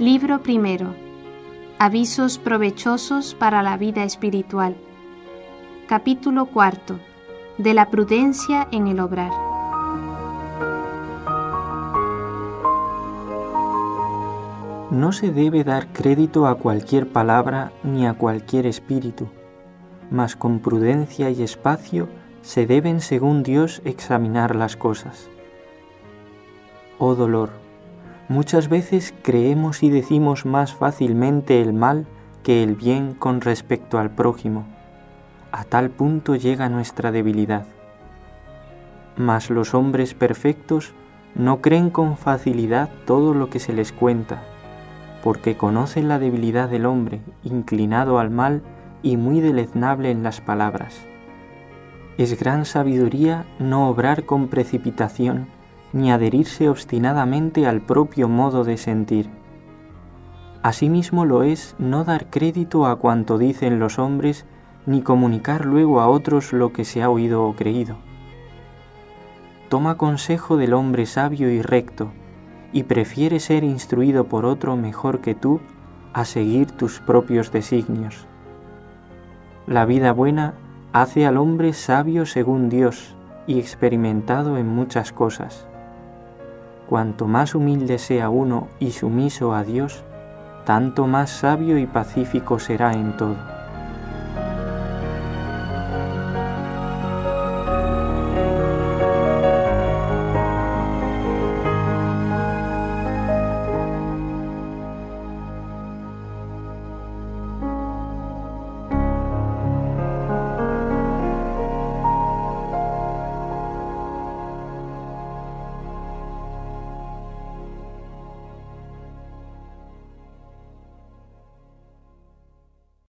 Libro primero. Avisos provechosos para la vida espiritual. Capítulo cuarto. De la prudencia en el obrar. No se debe dar crédito a cualquier palabra ni a cualquier espíritu, mas con prudencia y espacio se deben según Dios examinar las cosas. Oh dolor, muchas veces creemos y decimos más fácilmente el mal que el bien con respecto al prójimo. A tal punto llega nuestra debilidad. Mas los hombres perfectos no creen con facilidad todo lo que se les cuenta, porque conocen la debilidad del hombre, inclinado al mal y muy deleznable en las palabras. Es gran sabiduría no obrar con precipitación, ni adherirse obstinadamente al propio modo de sentir. Asimismo lo es no dar crédito a cuanto dicen los hombres, ni comunicar luego a otros lo que se ha oído o creído. Toma consejo del hombre sabio y recto, y prefiere ser instruido por otro mejor que tú a seguir tus propios designios. La vida buena hace al hombre sabio según Dios y experimentado en muchas cosas. Cuanto más humilde sea uno y sumiso a Dios, tanto más sabio y pacífico será en todo.